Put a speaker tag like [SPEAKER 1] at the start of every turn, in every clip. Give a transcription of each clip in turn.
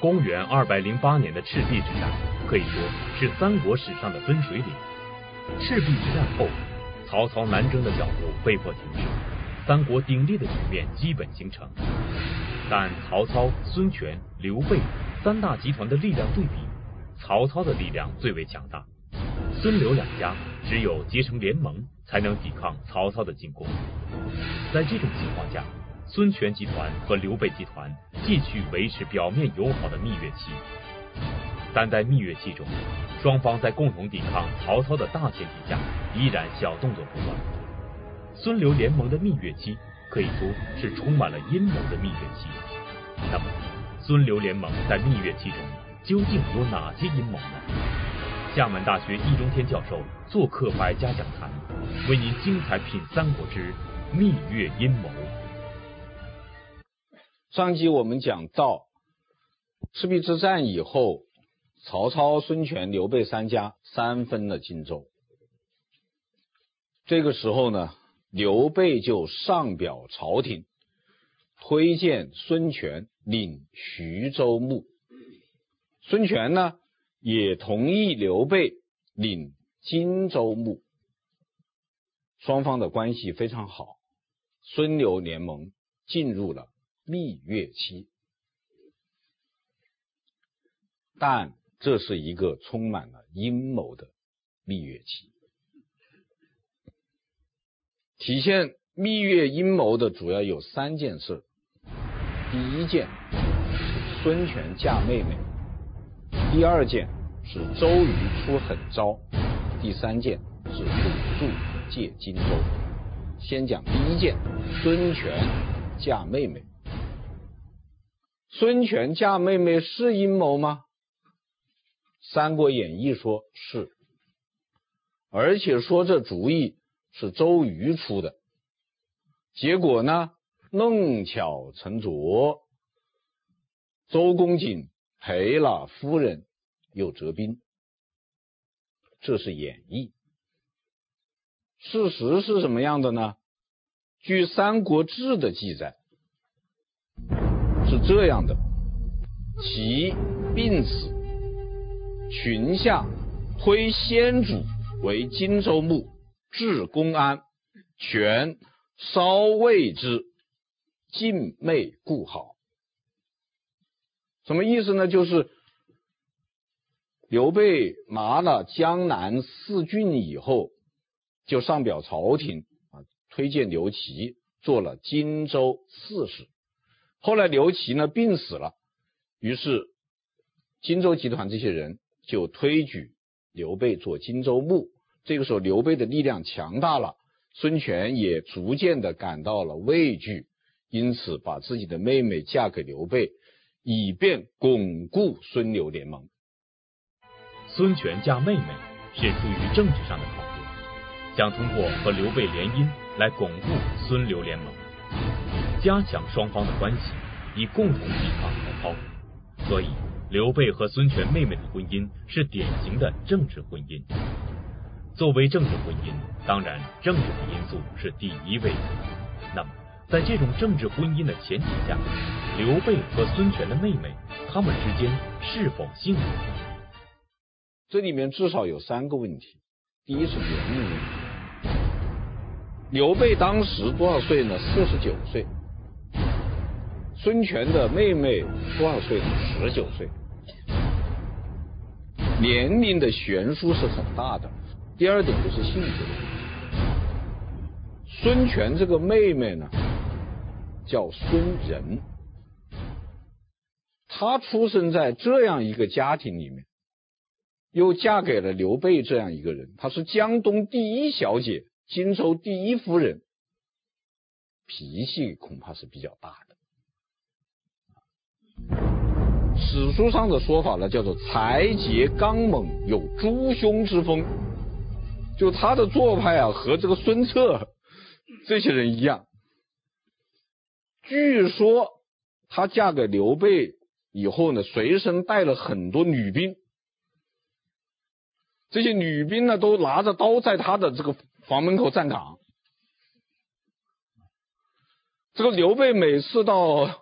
[SPEAKER 1] 公元二百零八年的赤壁之战，可以说是三国史上的分水岭。赤壁之战后，曹操南征的脚步被迫停止，三国鼎立的局面基本形成。但曹操、孙权、刘备三大集团的力量对比，曹操的力量最为强大。孙刘两家只有结成联盟，才能抵抗曹操的进攻。在这种情况下，孙权集团和刘备集团继续维持表面友好的蜜月期，但在蜜月期中，双方在共同抵抗曹操的大前提下，依然小动作不断。孙刘联盟的蜜月期可以说是充满了阴谋的蜜月期。那么，孙刘联盟在蜜月期中究竟有哪些阴谋呢？厦门大学易中天教授做客百家讲坛，为您精彩品三国之蜜月阴谋。
[SPEAKER 2] 上集我们讲到赤壁之战以后，曹操、孙权、刘备三家三分了荆州。这个时候呢，刘备就上表朝廷，推荐孙权领徐州牧。孙权呢，也同意刘备领荆州牧，双方的关系非常好，孙刘联盟进入了蜜月期。但这是一个充满了阴谋的蜜月期。体现蜜月阴谋的主要有三件事：第一件孙权嫁妹妹。第二件是周瑜出狠招，第三件是鲁肃借荆州。先讲第一件，孙权嫁妹妹。孙权嫁妹妹是阴谋吗？《三国演义》说是，而且说这主意是周瑜出的。结果呢，弄巧成拙，周公瑾。赔了夫人又折兵，这是演绎。事实是什么样的呢？据《三国志》的记载是这样的：齐病死，群下推先主为荆州牧，至公安，权稍谓之，尽妹故好。什么意思呢？就是刘备拿了江南四郡以后，就上表朝廷啊，推荐刘琦做了荆州刺史。后来刘琦呢病死了，于是荆州集团这些人就推举刘备做荆州牧。这个时候刘备的力量强大了，孙权也逐渐的感到了畏惧，因此把自己的妹妹嫁给刘备。以便巩固孙刘联盟。
[SPEAKER 1] 孙权嫁妹妹是出于政治上的考虑，想通过和刘备联姻来巩固孙刘联盟，加强双方的关系，以共同抵抗曹操。所以，刘备和孙权妹妹的婚姻是典型的政治婚姻。作为政治婚姻，当然政治的因素是第一位的。那么，在这种政治婚姻的前提下，刘备和孙权的妹妹，他们之间是否幸福？
[SPEAKER 2] 这里面至少有三个问题。第一是年龄问题。刘备当时多少岁呢？四十九岁。孙权的妹妹多少岁？十九岁。年龄的悬殊是很大的。第二点就是性格。孙权这个妹妹呢，叫孙仁，她出生在这样一个家庭里面，又嫁给了刘备这样一个人，她是江东第一小姐，荆州第一夫人，脾气恐怕是比较大的。史书上的说法呢，叫做才杰刚猛，有诸兄之风，就他的做派啊，和这个孙策这些人一样。据说他嫁给刘备以后呢，随身带了很多女兵，这些女兵呢都拿着刀在他的这个房门口站岗。这个刘备每次到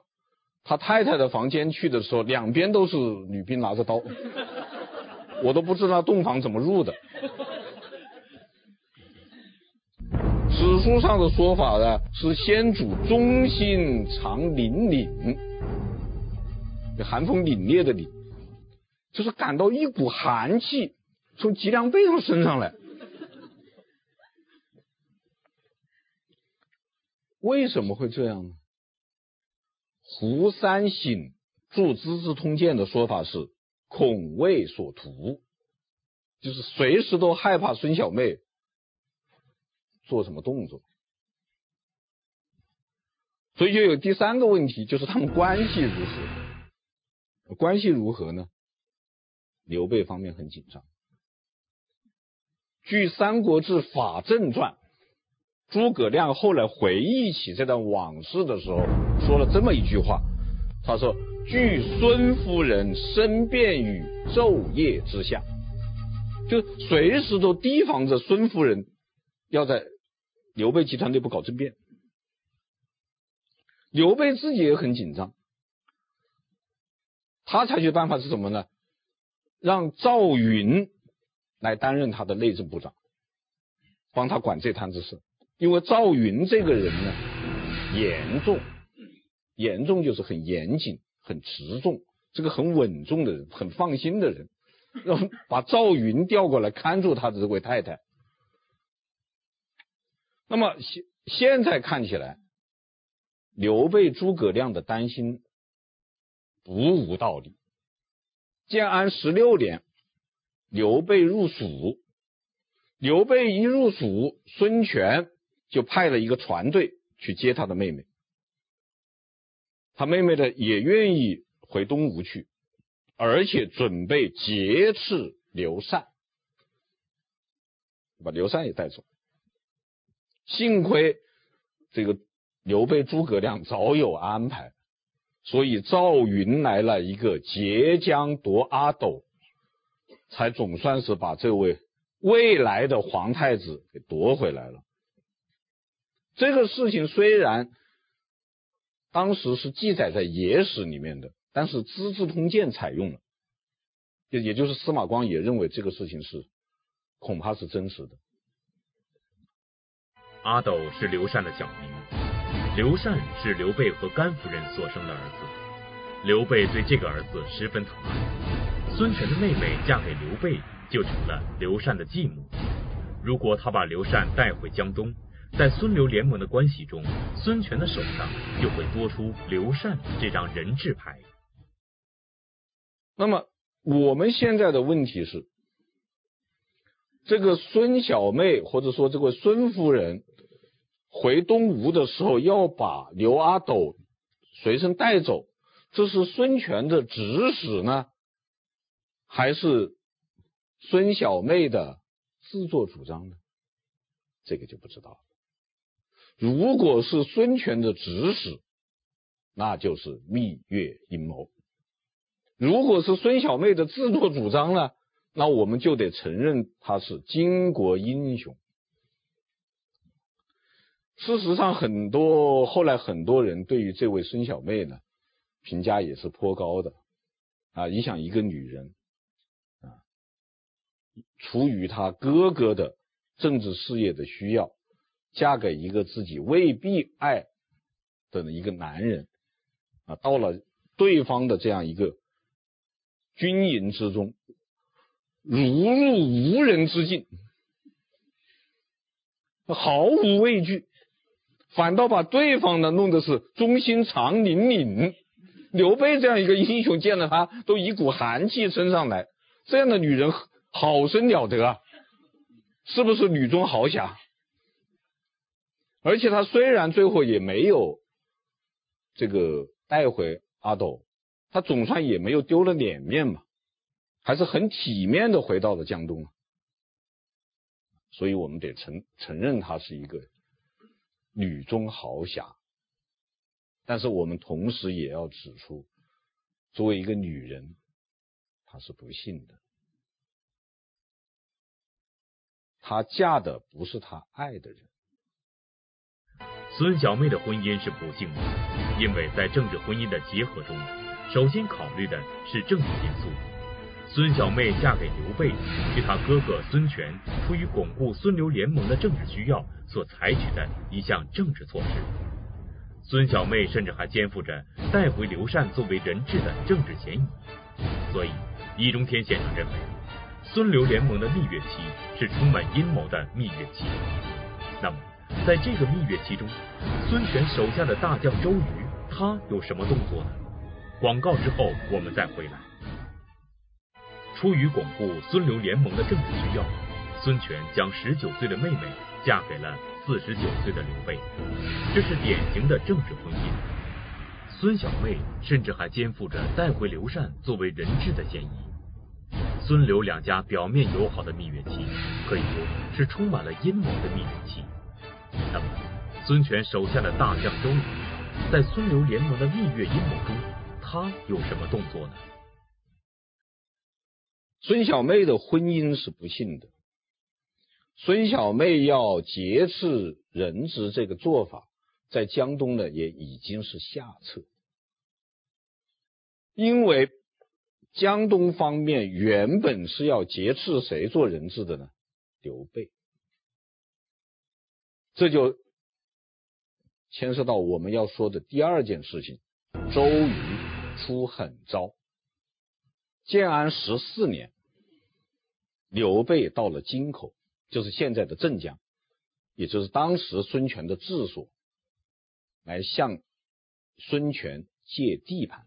[SPEAKER 2] 他太太的房间去的时候，两边都是女兵拿着刀，我都不知道洞房怎么入的。史书上的说法呢，是先主忠心常凛凛，寒风凛冽的凛，就是感到一股寒气从脊梁背上升上来。为什么会这样呢？胡三省著《资治通鉴》的说法是恐魏所图，就是随时都害怕孙小妹做什么动作，所以就有第三个问题，就是他们关系如何？关系如何呢？刘备方面很紧张。据《三国志·法正传》。诸葛亮后来回忆起这段往事的时候，说了这么一句话，他说：“惧孙夫人申辩于昼夜之下，就随时都提防着孙夫人要在刘备集团内部搞政变。刘备自己也很紧张，他采取的办法是什么呢？让赵云来担任他的内政部长，帮他管这摊子事。因为赵云这个人呢，严重，严重就是很严谨、很持重，这个很稳重的人，很放心的人，让 把赵云调过来看住他的这位太太。那么现现在看起来，刘备、诸葛亮的担心不无道理。建安十六年，刘备入蜀，刘备一入蜀，孙权。就派了一个船队去接他的妹妹，他妹妹呢也愿意回东吴去，而且准备劫持刘禅，把刘禅也带走。幸亏这个刘备诸葛亮早有安排，所以赵云来了一个截江夺阿斗，才总算是把这位未来的皇太子给夺回来了。这个事情虽然当时是记载在野史里面的，但是《资治通鉴》采用了，也也就是司马光也认为这个事情是恐怕是真实的。
[SPEAKER 1] 阿斗是刘禅的小名，刘禅是刘备和甘夫人所生的儿子，刘备对这个儿子十分疼爱。孙权的妹妹嫁给刘备，就成了刘禅的继母。如果他把刘禅带回江东，在孙刘联盟的关系中，孙权的手上就会多出刘禅这张人质牌。
[SPEAKER 2] 那么我们现在的问题是，这个孙小妹或者说这位孙夫人回东吴的时候，要把刘阿斗随身带走，这是孙权的指使呢，还是孙小妹的自作主张呢？这个就不知道了。如果是孙权的指使，那就是蜜月阴谋；如果是孙小妹的自作主张呢，那我们就得承认他是巾帼英雄。事实上，很多后来很多人对于这位孙小妹呢，评价也是颇高的啊。你想，一个女人啊，出于她哥哥的政治事业的需要。嫁给一个自己未必爱的一个男人啊，到了对方的这样一个军营之中，如入无人之境，毫无畏惧，反倒把对方呢弄得是忠心常凛凛。刘备这样一个英雄见了他都一股寒气升上来，这样的女人好生了得啊，是不是女中豪侠？而且他虽然最后也没有这个带回阿斗，他总算也没有丢了脸面嘛，还是很体面的回到了江东。所以我们得承承认他是一个女中豪侠，但是我们同时也要指出，作为一个女人，她是不幸的，她嫁的不是她爱的人。
[SPEAKER 1] 孙小妹的婚姻是不幸的，因为在政治婚姻的结合中，首先考虑的是政治因素。孙小妹嫁给刘备，是他哥哥孙权出于巩固孙刘联盟的政治需要所采取的一项政治措施。孙小妹甚至还肩负着带回刘禅作为人质的政治嫌疑，所以易中天先生认为，孙刘联盟的蜜月期是充满阴谋的蜜月期。那么，在这个蜜月期中，孙权手下的大将周瑜，他有什么动作呢？广告之后我们再回来。出于巩固孙刘联盟的政治需要，孙权将十九岁的妹妹嫁给了四十九岁的刘备，这是典型的政治婚姻。孙小妹甚至还肩负着带回刘禅作为人质的嫌疑。孙刘两家表面友好的蜜月期，可以说是充满了阴谋的蜜月期。那么，孙权手下的大将周瑜，在孙刘联盟的蜜月阴谋中，他有什么动作呢？
[SPEAKER 2] 孙小妹的婚姻是不幸的。孙小妹要劫持人质这个做法，在江东呢也已经是下策，因为江东方面原本是要劫持谁做人质的呢？刘备。这就牵涉到我们要说的第二件事情：周瑜出狠招。建安十四年，刘备到了京口，就是现在的镇江，也就是当时孙权的治所，来向孙权借地盘。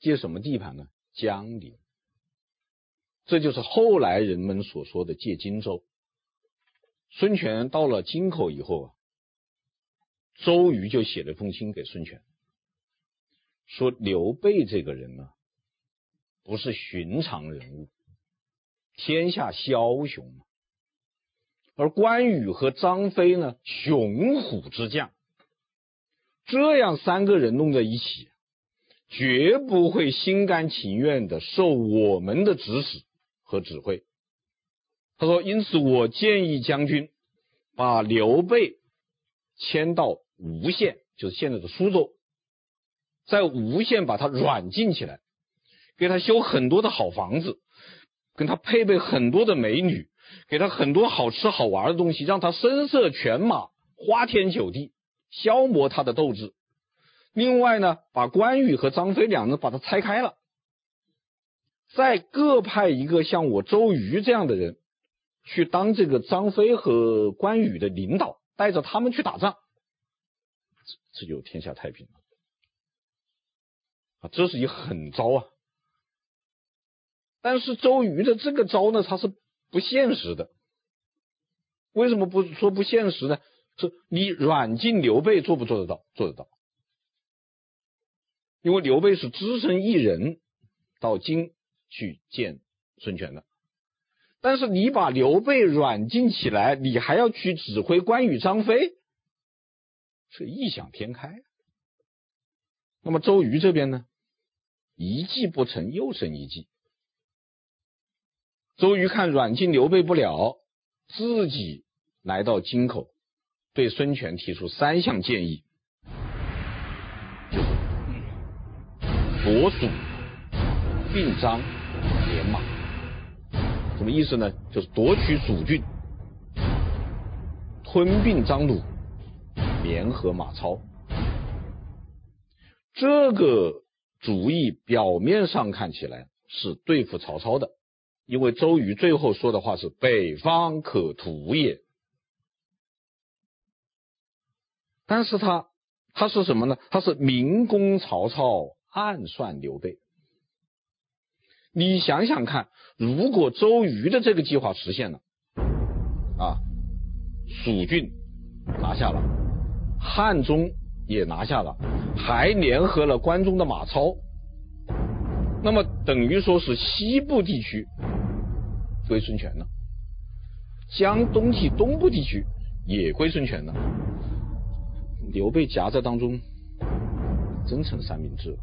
[SPEAKER 2] 借什么地盘呢？江陵。这就是后来人们所说的借荆州。孙权到了京口以后啊，周瑜就写了封信给孙权，说刘备这个人呢。不是寻常人物，天下枭雄，而关羽和张飞呢，雄虎之将，这样三个人弄在一起，绝不会心甘情愿的受我们的指使和指挥。他说：“因此，我建议将军把刘备迁到吴县，就是现在的苏州，在吴县把他软禁起来。”给他修很多的好房子，跟他配备很多的美女，给他很多好吃好玩的东西，让他声色犬马，花天酒地，消磨他的斗志。另外呢，把关羽和张飞两人把他拆开了，再各派一个像我周瑜这样的人，去当这个张飞和关羽的领导，带着他们去打仗，这就天下太平了。啊，这是一狠招啊！但是周瑜的这个招呢，他是不现实的。为什么不说不现实呢？是你软禁刘备做不做得到？做得到。因为刘备是只身一人到京去见孙权的。但是你把刘备软禁起来，你还要去指挥关羽、张飞，是异想天开。那么周瑜这边呢，一计不成又生一计。周瑜看软禁刘备不了，自己来到京口，对孙权提出三项建议，就是夺蜀、并张、什么意思呢？就是夺取蜀郡，吞并张鲁，联合马超。这个主意表面上看起来是对付曹操的。因为周瑜最后说的话是“北方可图也”，但是他他是什么呢？他是明攻曹操，暗算刘备。你想想看，如果周瑜的这个计划实现了，啊，蜀郡拿下了，汉中也拿下了，还联合了关中的马超，那么等于说是西部地区。归孙权了，江东及东部地区也归孙权了，刘备夹在当中，真成三明治了。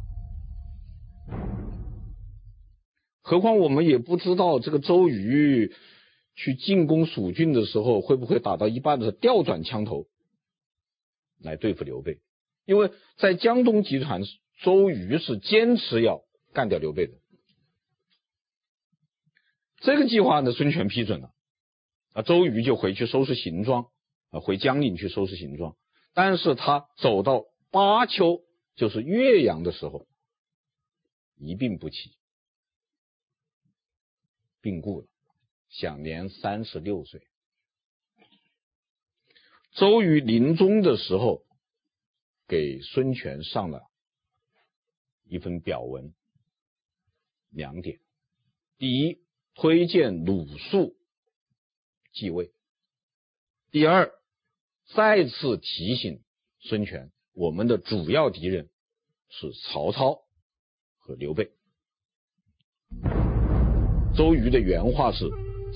[SPEAKER 2] 何况我们也不知道这个周瑜去进攻蜀郡的时候，会不会打到一半的时候调转枪头来对付刘备？因为在江东集团，周瑜是坚持要干掉刘备的。这个计划呢，孙权批准了，啊，周瑜就回去收拾行装，啊，回江陵去收拾行装。但是他走到巴丘，就是岳阳的时候，一病不起，病故了，享年三十六岁。周瑜临终的时候，给孙权上了一份表文，两点：第一，推荐鲁肃继位；第二，再次提醒孙权，我们的主要敌人是曹操和刘备。周瑜的原话是：“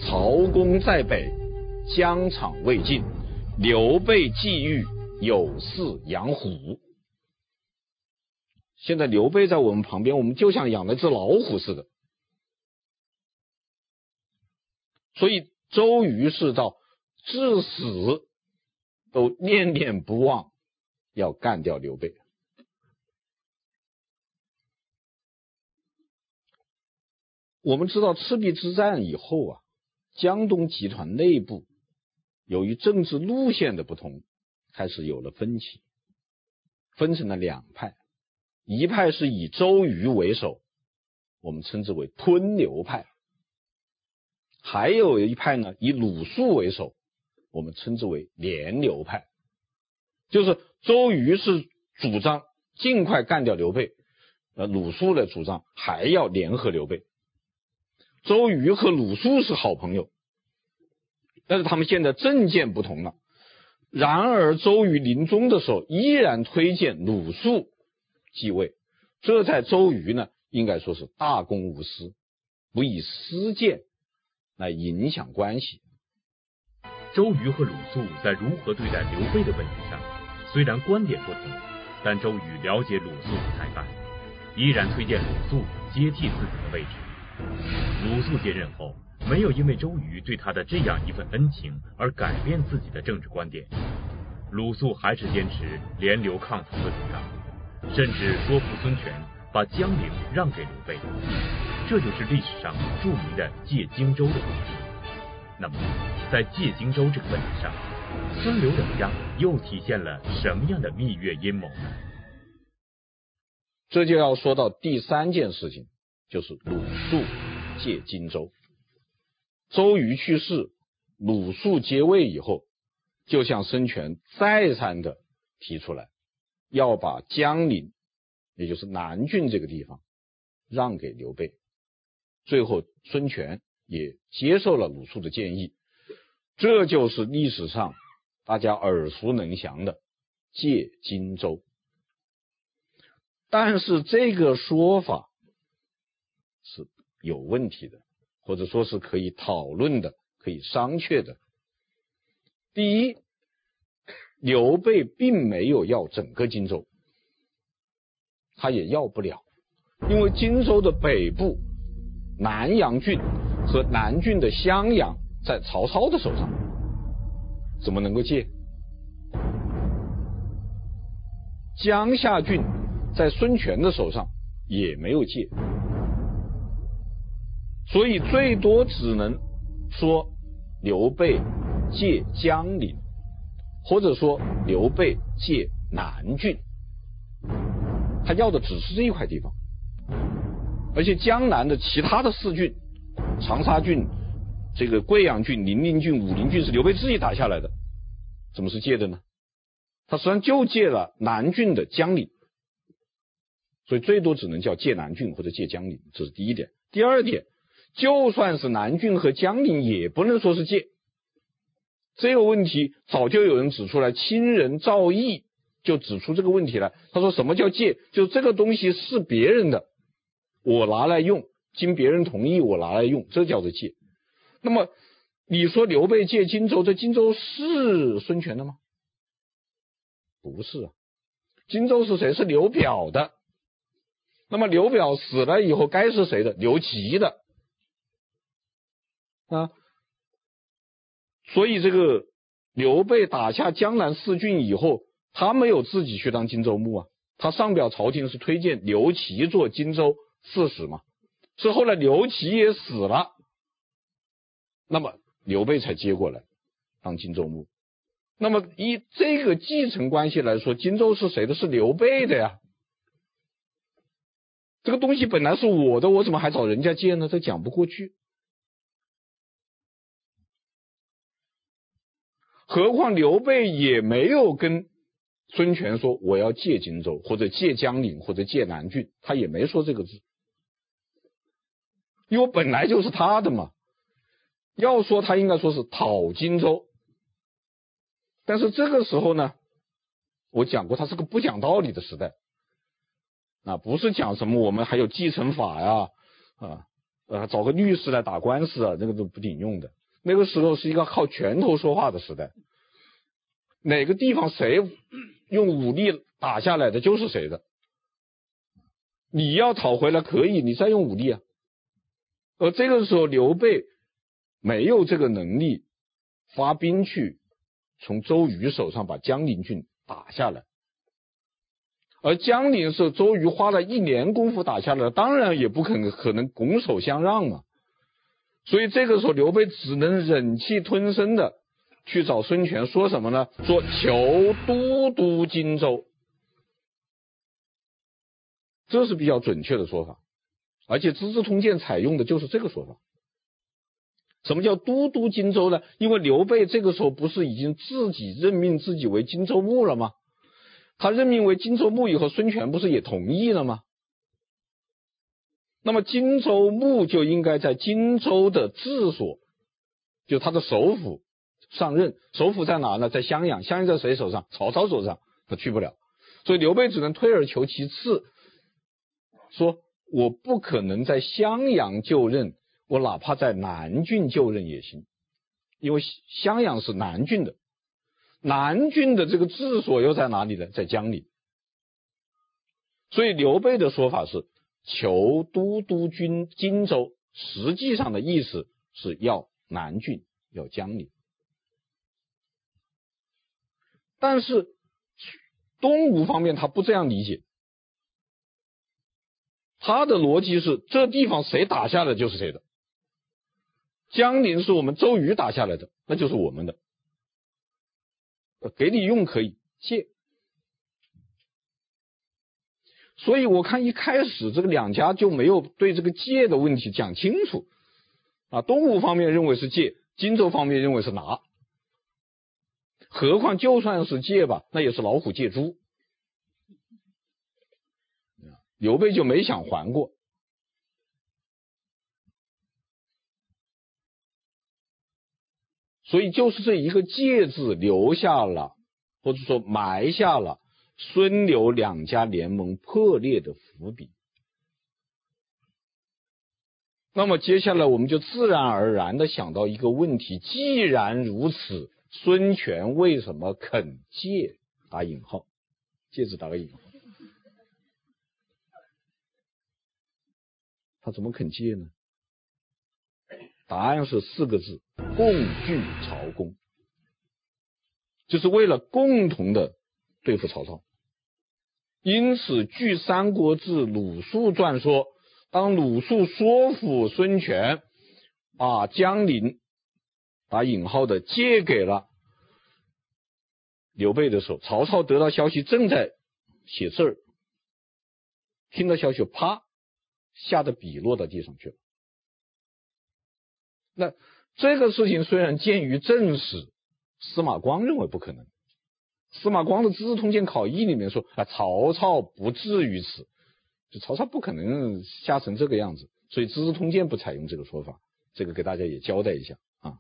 [SPEAKER 2] 曹公在北，疆场未尽。”刘备既遇，有似养虎。现在刘备在我们旁边，我们就像养了只老虎似的。所以周瑜是到至死都念念不忘要干掉刘备。我们知道赤壁之战以后啊，江东集团内部。由于政治路线的不同，开始有了分歧，分成了两派，一派是以周瑜为首，我们称之为吞刘派；还有一派呢，以鲁肃为首，我们称之为联刘派。就是周瑜是主张尽快干掉刘备，呃，鲁肃的主张还要联合刘备。周瑜和鲁肃是好朋友。但是他们现在政见不同了。然而周瑜临终的时候，依然推荐鲁肃继位。这在周瑜呢，应该说是大公无私，不以私见来影响关系。
[SPEAKER 1] 周瑜和鲁肃在如何对待刘备的问题上，虽然观点不同，但周瑜了解鲁肃的才干，依然推荐鲁肃接替自己的位置。鲁肃接任后。没有因为周瑜对他的这样一份恩情而改变自己的政治观点，鲁肃还是坚持联刘抗曹的主张，甚至说服孙权把江陵让给刘备，这就是历史上著名的借荆州的故事。那么，在借荆州这个问题上，孙刘两家又体现了什么样的蜜月阴谋呢？
[SPEAKER 2] 这就要说到第三件事情，就是鲁肃借荆州。周瑜去世，鲁肃接位以后，就向孙权再三的提出来，要把江陵，也就是南郡这个地方，让给刘备。最后，孙权也接受了鲁肃的建议，这就是历史上大家耳熟能详的借荆州。但是这个说法是有问题的。或者说是可以讨论的，可以商榷的。第一，刘备并没有要整个荆州，他也要不了，因为荆州的北部南阳郡和南郡的襄阳在曹操的手上，怎么能够借？江夏郡在孙权的手上也没有借。所以最多只能说刘备借江陵，或者说刘备借南郡，他要的只是这一块地方，而且江南的其他的四郡，长沙郡、这个贵阳郡、零陵郡、武陵郡是刘备自己打下来的，怎么是借的呢？他实际上就借了南郡的江陵，所以最多只能叫借南郡或者借江陵，这是第一点。第二点。就算是南郡和江陵，也不能说是借。这个问题早就有人指出来，亲人赵翼就指出这个问题来。他说：“什么叫借？就这个东西是别人的，我拿来用，经别人同意我拿来用，这叫做借。那么你说刘备借荆州，这荆州是孙权的吗？不是啊，荆州是谁？是刘表的。那么刘表死了以后，该是谁的？刘琦的。”啊，所以这个刘备打下江南四郡以后，他没有自己去当荆州牧啊，他上表朝廷是推荐刘琦做荆州刺史嘛，是后来刘琦也死了，那么刘备才接过来当荆州牧。那么以这个继承关系来说，荆州是谁的？是刘备的呀。这个东西本来是我的，我怎么还找人家借呢？这讲不过去。何况刘备也没有跟孙权说我要借荆州，或者借江陵，或者借南郡，他也没说这个字，因为本来就是他的嘛。要说他应该说是讨荆州，但是这个时候呢，我讲过，他是个不讲道理的时代，啊，不是讲什么我们还有继承法呀，啊，呃，找个律师来打官司啊，那个都不顶用的。那个时候是一个靠拳头说话的时代，哪个地方谁用武力打下来的就是谁的，你要讨回来可以，你再用武力啊。而这个时候刘备没有这个能力发兵去从周瑜手上把江陵郡打下来，而江陵是周瑜花了一年功夫打下来，当然也不可能可能拱手相让嘛。所以这个时候，刘备只能忍气吞声的去找孙权，说什么呢？说求都督荆州，这是比较准确的说法，而且《资治通鉴》采用的就是这个说法。什么叫都督荆州呢？因为刘备这个时候不是已经自己任命自己为荆州牧了吗？他任命为荆州牧以后，孙权不是也同意了吗？那么荆州牧就应该在荆州的治所，就他的首府上任。首府在哪呢？在襄阳。襄阳在谁手上？曹操手上。他去不了，所以刘备只能退而求其次，说我不可能在襄阳就任，我哪怕在南郡就任也行，因为襄阳是南郡的，南郡的这个治所又在哪里呢？在江陵。所以刘备的说法是。求都督军荆州，实际上的意思是要南郡，要江陵。但是东吴方面他不这样理解，他的逻辑是：这地方谁打下来就是谁的。江陵是我们周瑜打下来的，那就是我们的，给你用可以借。所以我看一开始这个两家就没有对这个借的问题讲清楚啊，东吴方面认为是借，荆州方面认为是拿。何况就算是借吧，那也是老虎借猪，刘备就没想还过。所以就是这一个借字留下了，或者说埋下了。孙刘两家联盟破裂的伏笔，那么接下来我们就自然而然的想到一个问题：既然如此，孙权为什么肯借？打引号，借字打个引号，他怎么肯借呢？答案是四个字：共拒曹公，就是为了共同的对付曹操。因此，据《三国志·鲁肃传》说，当鲁肃说服孙权把江陵打引号的借给了刘备的时候，曹操得到消息正在写字儿，听到消息，啪，吓得笔落到地上去了。那这个事情虽然见于正史，司马光认为不可能。司马光的《资治通鉴考异》里面说啊，曹操不至于此，就曹操不可能吓成这个样子，所以《资治通鉴》不采用这个说法。这个给大家也交代一下啊。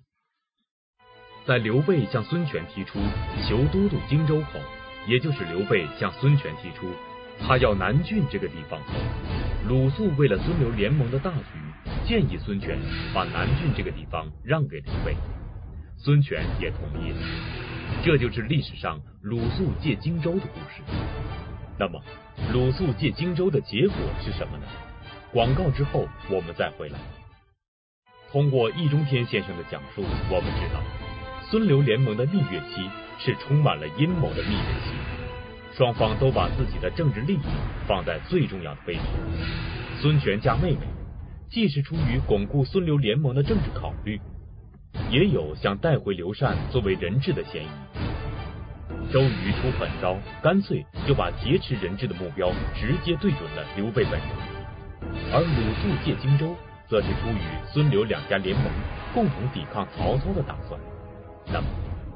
[SPEAKER 1] 在刘备向孙权提出求都督荆州后，也就是刘备向孙权提出他要南郡这个地方后，鲁肃为了孙刘联盟的大局，建议孙权把南郡这个地方让给刘备，孙权也同意了。这就是历史上鲁肃借荆州的故事。那么，鲁肃借荆州的结果是什么呢？广告之后我们再回来。通过易中天先生的讲述，我们知道孙刘联盟的蜜月期是充满了阴谋的蜜月期。双方都把自己的政治利益放在最重要的位置。孙权嫁妹妹，既是出于巩固孙刘联盟的政治考虑，也有想带回刘禅作为人质的嫌疑。周瑜出狠招，干脆就把劫持人质的目标直接对准了刘备本人，而鲁肃借荆州，则是出于孙刘两家联盟，共同抵抗曹操的打算。那么，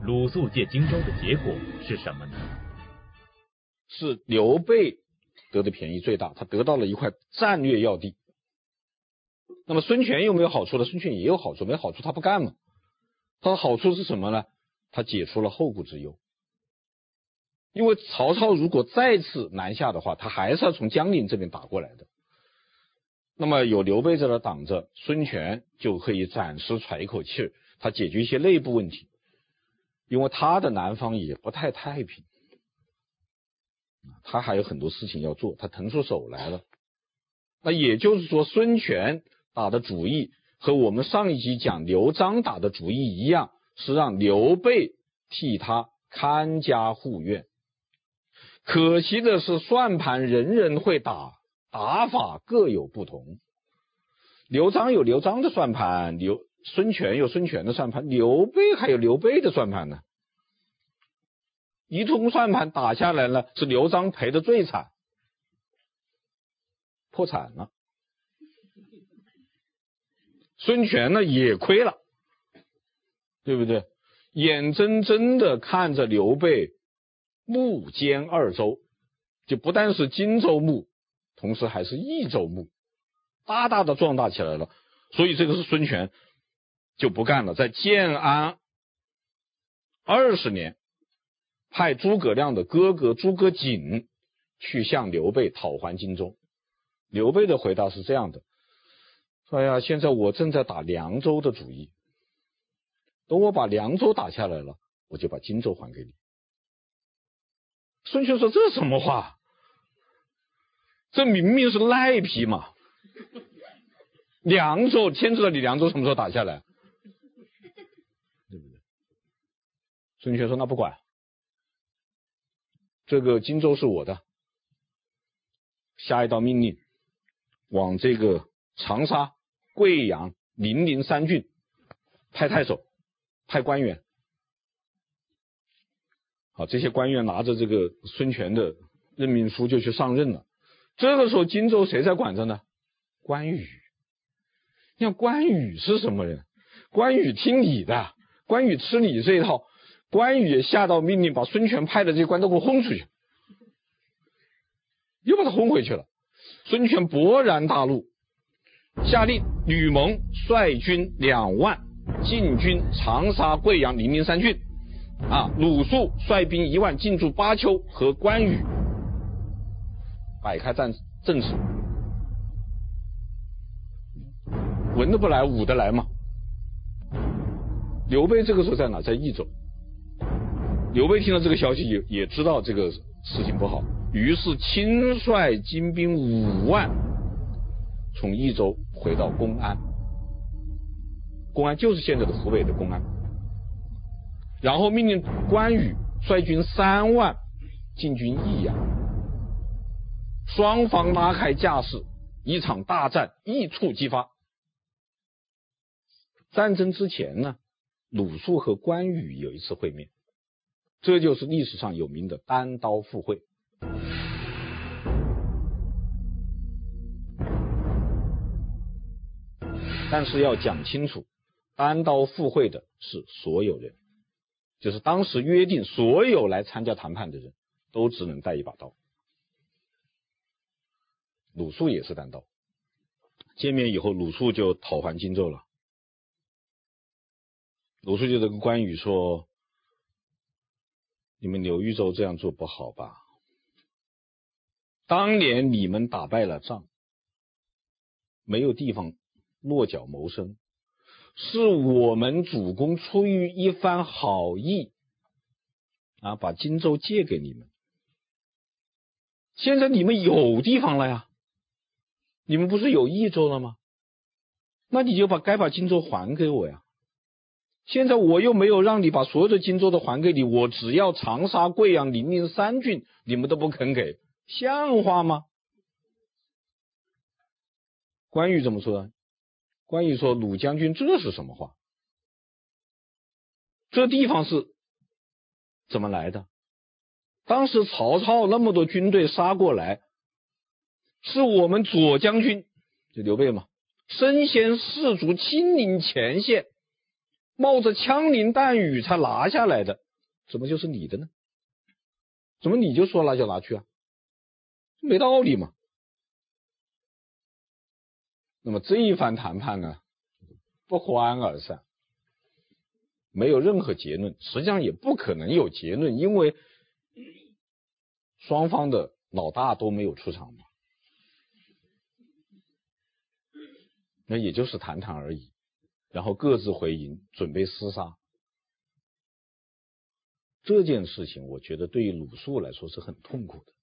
[SPEAKER 1] 鲁肃借荆州的结果是什么呢？
[SPEAKER 2] 是刘备得的便宜最大，他得到了一块战略要地。那么孙权有没有好处呢？孙权也有好处，没好处他不干嘛。他的好处是什么呢？他解除了后顾之忧。因为曹操如果再次南下的话，他还是要从江陵这边打过来的。那么有刘备在这挡着，孙权就可以暂时喘一口气，他解决一些内部问题。因为他的南方也不太太平，他还有很多事情要做，他腾出手来了。那也就是说，孙权打的主意和我们上一集讲刘璋打的主意一样，是让刘备替他看家护院。可惜的是，算盘人人会打，打法各有不同。刘璋有刘璋的算盘，刘孙权有孙权的算盘，刘备还有刘备的算盘呢。一通算盘打下来了，是刘璋赔的最惨，破产了。孙权呢也亏了，对不对？眼睁睁的看着刘备。牧兼二州，就不但是荆州牧，同时还是益州牧，大大的壮大起来了。所以这个是孙权就不干了，在建安二十年，派诸葛亮的哥哥诸葛瑾去向刘备讨还荆州。刘备的回答是这样的：哎呀，现在我正在打凉州的主意，等我把凉州打下来了，我就把荆州还给你。孙权说：“这什么话？这明明是赖皮嘛！凉州，天知道你凉州什么时候打下来，对不对？”孙权说：“那不管，这个荆州是我的，下一道命令，往这个长沙、贵阳、零陵三郡派太守，派官员。”好，这些官员拿着这个孙权的任命书就去上任了。这个时候，荆州谁在管着呢？关羽。你看关羽是什么人？关羽听你的，关羽吃你这一套。关羽也下到命令，把孙权派的这些官都给我轰出去，又把他轰回去了。孙权勃然大怒，下令吕蒙率军两万进军长沙、贵阳、零陵三郡。啊，鲁肃率兵一万进驻巴丘，和关羽摆开战阵势，文的不来，武的来嘛。刘备这个时候在哪？在益州。刘备听到这个消息也，也知道这个事情不好，于是亲率精兵五万从益州回到公安。公安就是现在的湖北的公安。然后命令关羽率军三万进军益阳，双方拉开架势，一场大战一触即发。战争之前呢，鲁肃和关羽有一次会面，这就是历史上有名的单刀赴会。但是要讲清楚，单刀赴会的是所有人。就是当时约定，所有来参加谈判的人都只能带一把刀。鲁肃也是单刀。见面以后，鲁肃就讨还荆州了。鲁肃就对关羽说：“你们刘豫州这样做不好吧？当年你们打败了仗，没有地方落脚谋生。”是我们主公出于一番好意啊，把荆州借给你们。现在你们有地方了呀，你们不是有益州了吗？那你就把该把荆州还给我呀。现在我又没有让你把所有的荆州都还给你，我只要长沙、贵阳、零陵三郡，你们都不肯给，像话吗？关羽怎么说？关羽说：“鲁将军，这是什么话？这地方是怎么来的？当时曹操那么多军队杀过来，是我们左将军，就刘备嘛，身先士卒，亲临前线。”冒着枪林弹雨才拿下来的，怎么就是你的呢？怎么你就说拿就拿去啊？没道理嘛。那么这一番谈判呢，不欢而散，没有任何结论，实际上也不可能有结论，因为双方的老大都没有出场嘛，那也就是谈谈而已。然后各自回营，准备厮杀。这件事情，我觉得对于鲁肃来说是很痛苦的，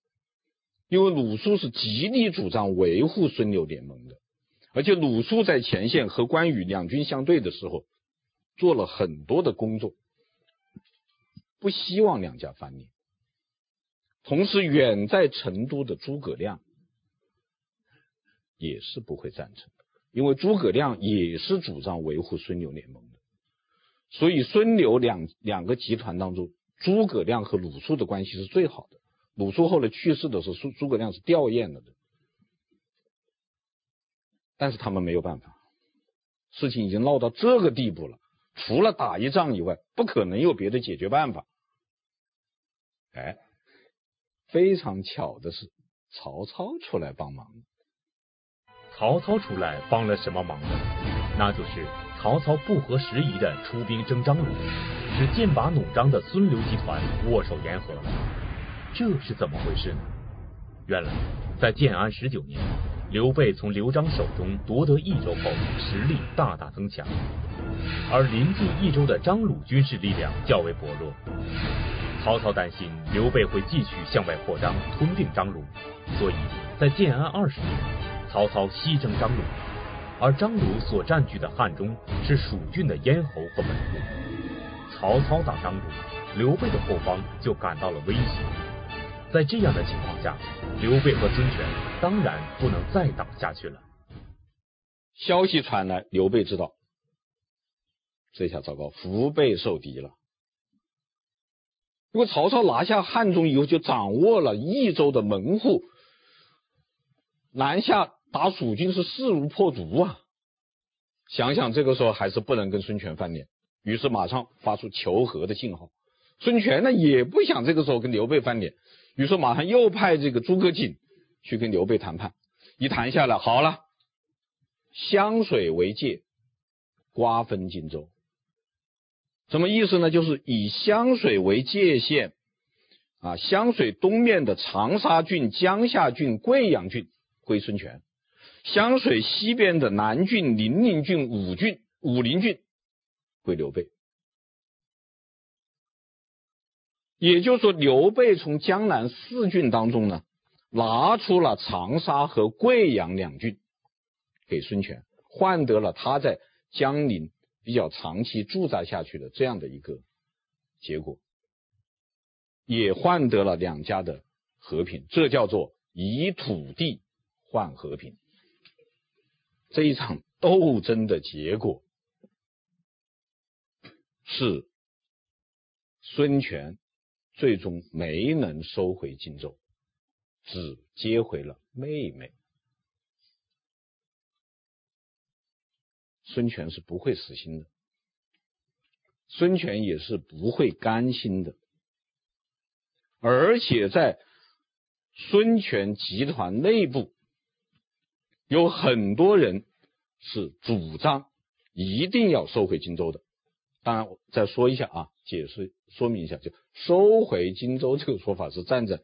[SPEAKER 2] 因为鲁肃是极力主张维护孙刘联盟的，而且鲁肃在前线和关羽两军相对的时候，做了很多的工作，不希望两家翻脸。同时，远在成都的诸葛亮也是不会赞成。因为诸葛亮也是主张维护孙刘联盟的，所以孙刘两两个集团当中，诸葛亮和鲁肃的关系是最好的。鲁肃后来去世的时候，诸诸葛亮是吊唁了的。但是他们没有办法，事情已经闹到这个地步了，除了打一仗以外，不可能有别的解决办法。哎，非常巧的是，曹操出来帮忙。
[SPEAKER 1] 曹操出来帮了什么忙呢？那就是曹操不合时宜的出兵征张鲁，使剑拔弩张的孙刘集团握手言和。这是怎么回事呢？原来在建安十九年，刘备从刘璋手中夺得益州后，实力大大增强，而临近益州的张鲁军事力量较为薄弱。曹操担心刘备会继续向外扩张，吞并张鲁，所以在建安二十年。曹操西征张鲁，而张鲁所占据的汉中是蜀郡的咽喉和门户。曹操打张鲁，刘备的后方就感到了威胁。在这样的情况下，刘备和孙权当然不能再打下去了。
[SPEAKER 2] 消息传来，刘备知道，这下糟糕，腹背受敌了。如果曹操拿下汉中以后，就掌握了益州的门户，南下。打蜀军是势如破竹啊！想想这个时候还是不能跟孙权翻脸，于是马上发出求和的信号。孙权呢也不想这个时候跟刘备翻脸，于是马上又派这个诸葛瑾去跟刘备谈判。一谈下来，好了，湘水为界，瓜分荆州。什么意思呢？就是以湘水为界限啊，湘水东面的长沙郡、江夏郡、贵阳郡归孙权。湘水西边的南郡、零陵郡、武郡、武陵郡归刘备，也就是说，刘备从江南四郡当中呢，拿出了长沙和贵阳两郡给孙权，换得了他在江陵比较长期驻扎下去的这样的一个结果，也换得了两家的和平，这叫做以土地换和平。这一场斗争的结果是孙权最终没能收回荆州，只接回了妹妹。孙权是不会死心的，孙权也是不会甘心的，而且在孙权集团内部。有很多人是主张一定要收回荆州的。当然，我再说一下啊，解释说明一下，就收回荆州这个说法是站在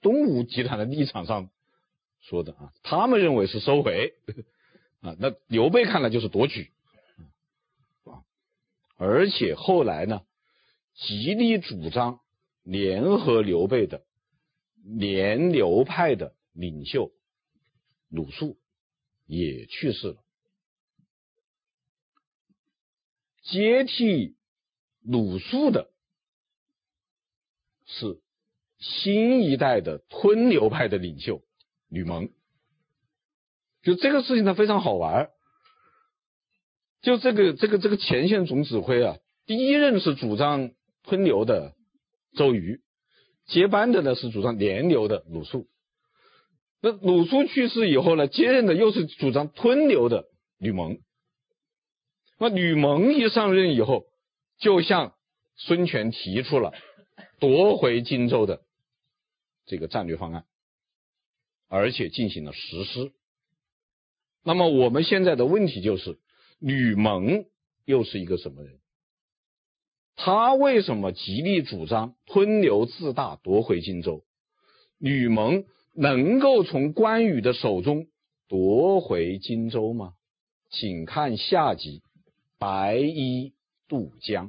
[SPEAKER 2] 东吴集团的立场上说的啊，他们认为是收回 啊，那刘备看来就是夺取啊，而且后来呢，极力主张联合刘备的联刘派的领袖。鲁肃也去世了。接替鲁肃的是新一代的吞刘派的领袖吕蒙。就这个事情它非常好玩，就这个这个这个前线总指挥啊，第一任是主张吞刘的周瑜，接班的呢是主张联刘的鲁肃。那鲁肃去世以后呢，接任的又是主张吞刘的吕蒙。那吕蒙一上任以后，就向孙权提出了夺回荆州的这个战略方案，而且进行了实施。那么我们现在的问题就是，吕蒙又是一个什么人？他为什么极力主张吞刘自大夺回荆州？吕蒙能够从关羽的手中夺回荆州吗？请看下集《白衣渡江》。